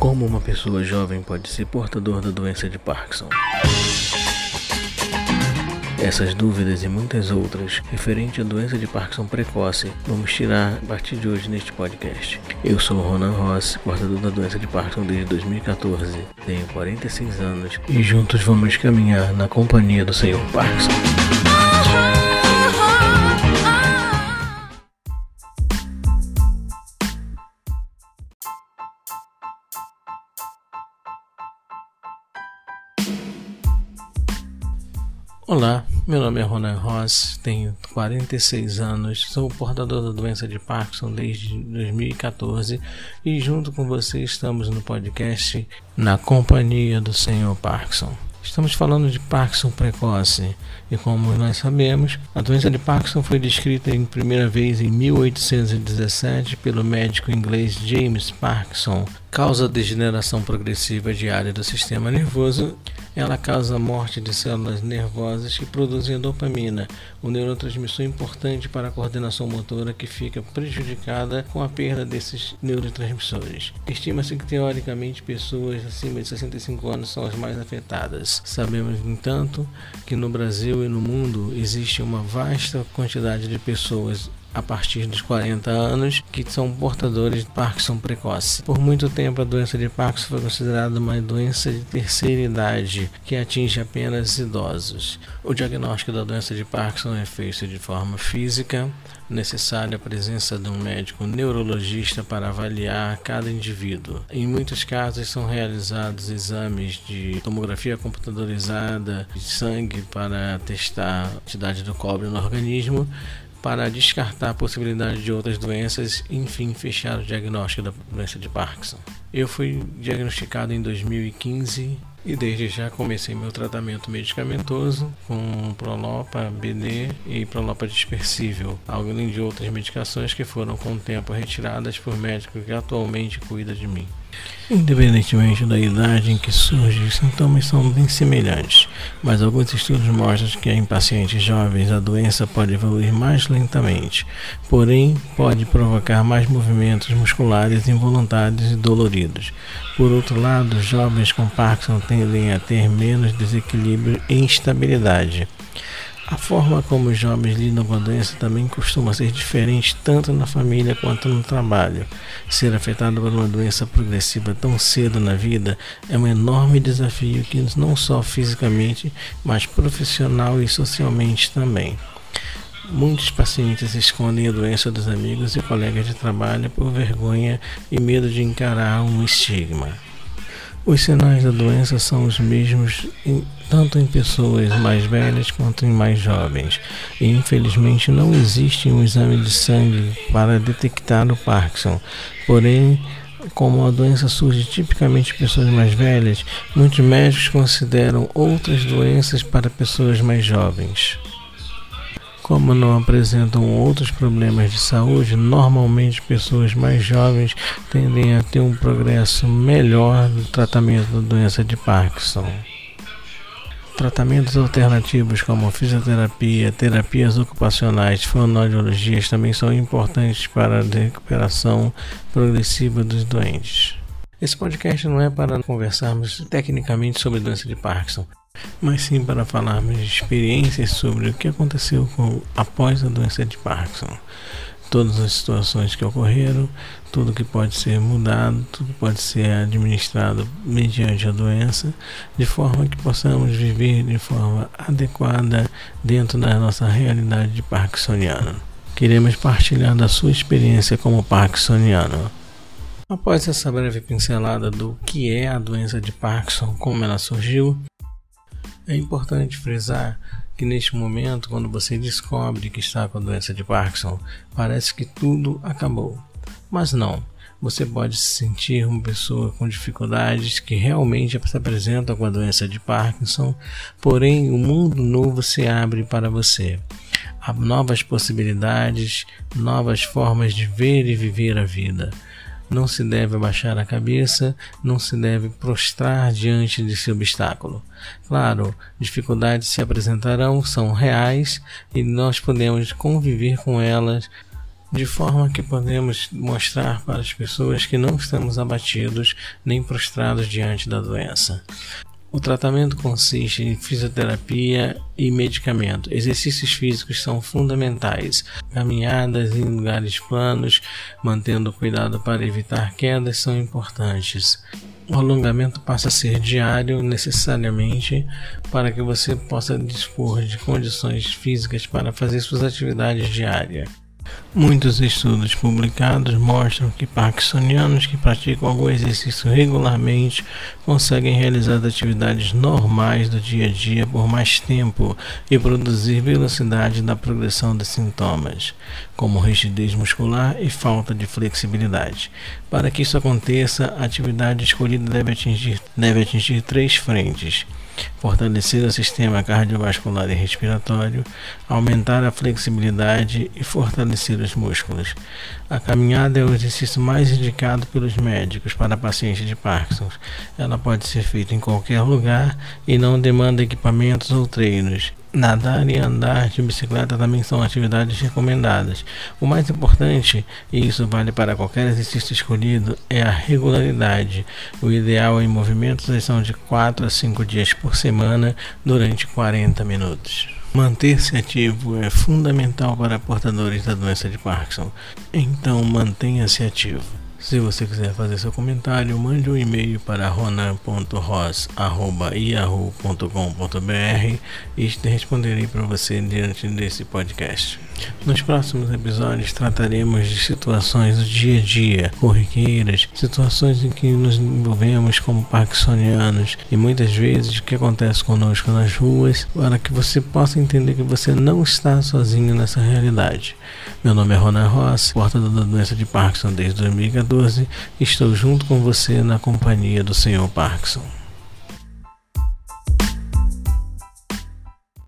Como uma pessoa jovem pode ser portador da doença de Parkinson? Essas dúvidas e muitas outras referente à doença de Parkinson precoce vamos tirar a partir de hoje neste podcast. Eu sou Ronan Ross, portador da doença de Parkinson desde 2014, tenho 46 anos e juntos vamos caminhar na companhia do Senhor Parkinson. Olá, meu nome é Ronan Ross, tenho 46 anos, sou portador da doença de Parkinson desde 2014 e junto com você estamos no podcast Na Companhia do Senhor Parkinson. Estamos falando de Parkinson precoce e como nós sabemos, a doença de Parkinson foi descrita em primeira vez em 1817 pelo médico inglês James Parkinson. Causa degeneração progressiva diária do sistema nervoso ela causa a morte de células nervosas que produzem dopamina, um neurotransmissor importante para a coordenação motora que fica prejudicada com a perda desses neurotransmissores. Estima-se que teoricamente pessoas acima de 65 anos são as mais afetadas. Sabemos, no entanto, que no Brasil e no mundo existe uma vasta quantidade de pessoas a partir dos 40 anos que são portadores de Parkinson precoce. Por muito tempo, a doença de Parkinson foi considerada uma doença de terceira idade que atinge apenas idosos. O diagnóstico da doença de Parkinson é feito de forma física, necessária a presença de um médico neurologista para avaliar cada indivíduo. Em muitos casos são realizados exames de tomografia computadorizada de sangue para testar a quantidade do cobre no organismo para descartar a possibilidade de outras doenças e, enfim, fechar o diagnóstico da doença de Parkinson. Eu fui diagnosticado em 2015 e desde já comecei meu tratamento medicamentoso com Prolopa BD e Prolopa dispersível, além de outras medicações que foram com o tempo retiradas por médico que atualmente cuida de mim. Independentemente da idade em que surgem, os sintomas são bem semelhantes, mas alguns estudos mostram que em pacientes jovens a doença pode evoluir mais lentamente, porém pode provocar mais movimentos musculares involuntários e doloridos. Por outro lado, jovens com Parkinson tendem a ter menos desequilíbrio e instabilidade. A forma como os jovens lidam com a doença também costuma ser diferente tanto na família quanto no trabalho. Ser afetado por uma doença progressiva tão cedo na vida é um enorme desafio que não só fisicamente, mas profissional e socialmente também. Muitos pacientes escondem a doença dos amigos e colegas de trabalho por vergonha e medo de encarar um estigma. Os sinais da doença são os mesmos em, tanto em pessoas mais velhas quanto em mais jovens, e infelizmente não existe um exame de sangue para detectar o Parkinson. Porém, como a doença surge tipicamente em pessoas mais velhas, muitos médicos consideram outras doenças para pessoas mais jovens. Como não apresentam outros problemas de saúde, normalmente pessoas mais jovens tendem a ter um progresso melhor no tratamento da doença de Parkinson. Tratamentos alternativos como fisioterapia, terapias ocupacionais, fonoaudiologias também são importantes para a recuperação progressiva dos doentes. Esse podcast não é para conversarmos tecnicamente sobre doença de Parkinson, mas sim para falarmos de experiências sobre o que aconteceu com, após a doença de Parkinson. Todas as situações que ocorreram, tudo que pode ser mudado, tudo pode ser administrado mediante a doença, de forma que possamos viver de forma adequada dentro da nossa realidade de parkinsoniano. Queremos partilhar da sua experiência como parkinsoniano. Após essa breve pincelada do que é a doença de Parkinson, como ela surgiu, é importante frisar que neste momento, quando você descobre que está com a doença de Parkinson, parece que tudo acabou. Mas não. Você pode se sentir uma pessoa com dificuldades que realmente se apresentam com a doença de Parkinson, porém o um mundo novo se abre para você. Há novas possibilidades, novas formas de ver e viver a vida. Não se deve abaixar a cabeça, não se deve prostrar diante desse obstáculo. Claro, dificuldades se apresentarão, são reais e nós podemos conviver com elas de forma que podemos mostrar para as pessoas que não estamos abatidos nem prostrados diante da doença. O tratamento consiste em fisioterapia e medicamento. Exercícios físicos são fundamentais. Caminhadas em lugares planos, mantendo cuidado para evitar quedas, são importantes. O alongamento passa a ser diário necessariamente para que você possa dispor de condições físicas para fazer suas atividades diárias. Muitos estudos publicados mostram que parkinsonianos que praticam algum exercício regularmente conseguem realizar atividades normais do dia a dia por mais tempo e produzir velocidade na progressão dos sintomas, como rigidez muscular e falta de flexibilidade. Para que isso aconteça, a atividade escolhida deve atingir, deve atingir três frentes fortalecer o sistema cardiovascular e respiratório, aumentar a flexibilidade e fortalecer os músculos. A caminhada é o exercício mais indicado pelos médicos para pacientes de Parkinson. Ela pode ser feita em qualquer lugar e não demanda equipamentos ou treinos. Nadar e andar de bicicleta também são atividades recomendadas. O mais importante, e isso vale para qualquer exercício escolhido, é a regularidade. O ideal em movimentos são de 4 a 5 dias por semana durante 40 minutos. Manter-se ativo é fundamental para portadores da doença de Parkinson, então mantenha-se ativo. Se você quiser fazer seu comentário, mande um e-mail para ronan.ros.yahoo.com.br e responderei para você diante desse podcast. Nos próximos episódios trataremos de situações do dia a dia, corriqueiras, situações em que nos envolvemos como parkinsonianos e muitas vezes o que acontece conosco nas ruas, para que você possa entender que você não está sozinho nessa realidade. Meu nome é Ronan Ross, portador da doença de Parkinson desde 2014, e estou junto com você na companhia do Senhor Parkinson.